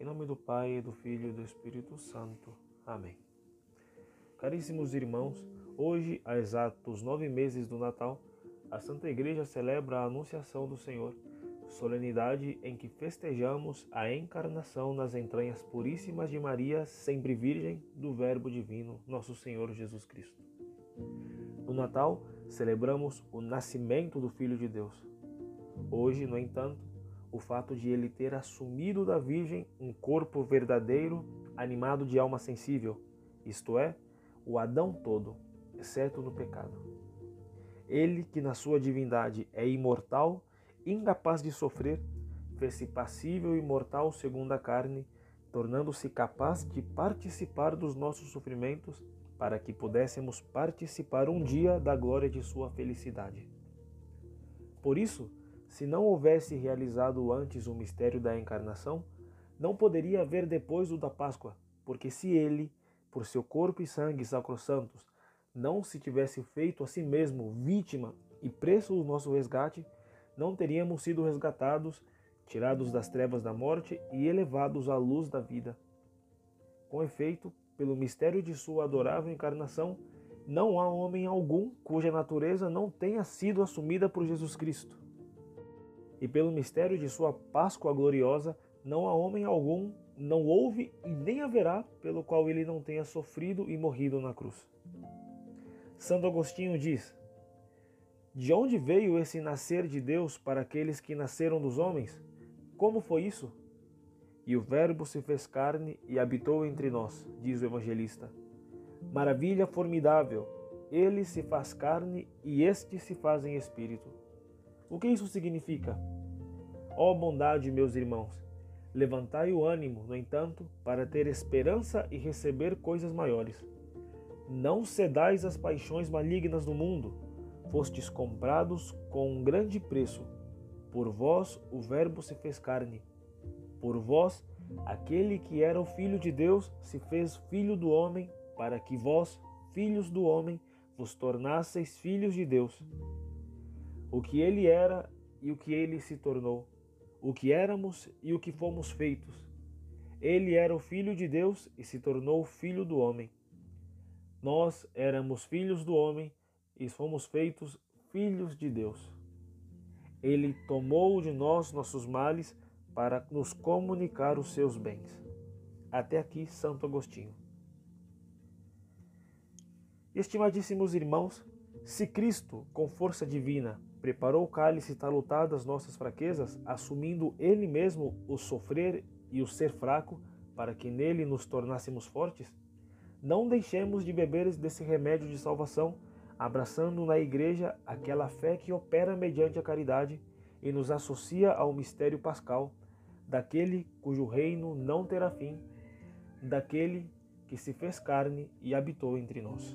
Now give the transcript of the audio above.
Em nome do Pai, do Filho e do Espírito Santo. Amém. Caríssimos irmãos, hoje, há exatos nove meses do Natal, a Santa Igreja celebra a Anunciação do Senhor, solenidade em que festejamos a encarnação nas entranhas puríssimas de Maria, sempre Virgem, do Verbo Divino, nosso Senhor Jesus Cristo. No Natal, celebramos o nascimento do Filho de Deus. Hoje, no entanto, o fato de ele ter assumido da Virgem um corpo verdadeiro, animado de alma sensível, isto é, o Adão todo, exceto no pecado. Ele, que na sua divindade é imortal, incapaz de sofrer, fez-se passível e mortal segundo a carne, tornando-se capaz de participar dos nossos sofrimentos, para que pudéssemos participar um dia da glória de sua felicidade. Por isso, se não houvesse realizado antes o mistério da encarnação, não poderia haver depois o da Páscoa, porque se ele, por seu corpo e sangue sacrossantos, não se tivesse feito a si mesmo vítima e preço do nosso resgate, não teríamos sido resgatados, tirados das trevas da morte e elevados à luz da vida. Com efeito, pelo mistério de sua adorável encarnação, não há homem algum cuja natureza não tenha sido assumida por Jesus Cristo e pelo mistério de sua Páscoa gloriosa, não há homem algum, não houve e nem haverá pelo qual ele não tenha sofrido e morrido na cruz. Santo Agostinho diz: De onde veio esse nascer de Deus para aqueles que nasceram dos homens? Como foi isso? E o Verbo se fez carne e habitou entre nós, diz o evangelista. Maravilha formidável! Ele se faz carne e este se faz em espírito. O que isso significa? Ó oh, bondade, meus irmãos, levantai o ânimo, no entanto, para ter esperança e receber coisas maiores. Não cedais às paixões malignas do mundo, fostes comprados com um grande preço. Por vós o Verbo se fez carne. Por vós, aquele que era o Filho de Deus se fez filho do homem, para que vós, filhos do homem, vos tornasseis filhos de Deus. O que ele era e o que ele se tornou o que éramos e o que fomos feitos. Ele era o Filho de Deus e se tornou filho do homem. Nós éramos filhos do homem e fomos feitos filhos de Deus. Ele tomou de nós nossos males para nos comunicar os seus bens. Até aqui, Santo Agostinho. Estimadíssimos irmãos, se Cristo, com força divina, preparou o cálice talutar das nossas fraquezas, assumindo Ele mesmo o sofrer e o ser fraco, para que nele nos tornássemos fortes? Não deixemos de beber desse remédio de salvação, abraçando na Igreja aquela fé que opera mediante a caridade e nos associa ao mistério pascal, daquele cujo reino não terá fim, daquele que se fez carne e habitou entre nós.